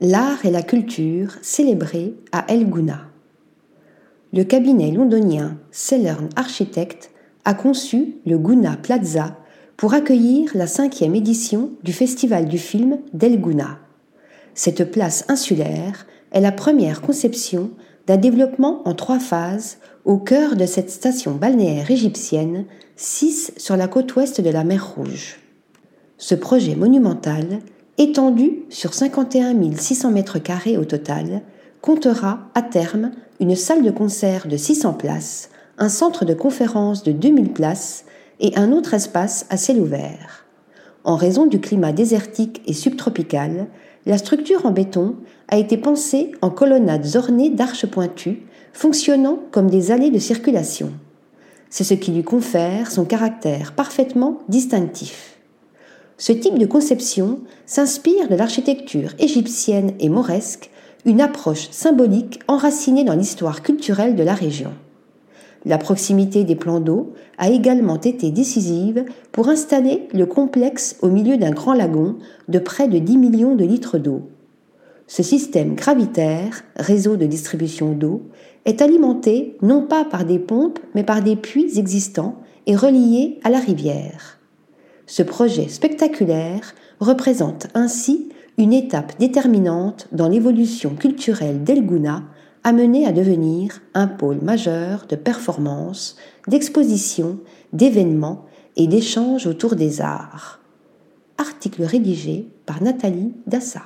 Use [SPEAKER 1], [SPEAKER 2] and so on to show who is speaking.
[SPEAKER 1] L'art et la culture célébrés à El Gouna. Le cabinet londonien Cellern Architect a conçu le Gouna Plaza pour accueillir la cinquième édition du Festival du film d'El Gouna. Cette place insulaire est la première conception d'un développement en trois phases au cœur de cette station balnéaire égyptienne, six sur la côte ouest de la mer Rouge. Ce projet monumental, étendu sur 51 600 mètres carrés au total, comptera à terme une salle de concert de 600 places, un centre de conférence de 2000 places et un autre espace à ciel ouvert. En raison du climat désertique et subtropical, la structure en béton a été pensée en colonnades ornées d'arches pointues, fonctionnant comme des allées de circulation. C'est ce qui lui confère son caractère parfaitement distinctif. Ce type de conception s'inspire de l'architecture égyptienne et mauresque, une approche symbolique enracinée dans l'histoire culturelle de la région. La proximité des plans d'eau a également été décisive pour installer le complexe au milieu d'un grand lagon de près de 10 millions de litres d'eau. Ce système gravitaire, réseau de distribution d'eau, est alimenté non pas par des pompes mais par des puits existants et reliés à la rivière. Ce projet spectaculaire représente ainsi une étape déterminante dans l'évolution culturelle d'Elgouna, amenée à devenir un pôle majeur de performance, d'exposition, d'événements et d'échanges autour des arts. Article rédigé par Nathalie Dassa.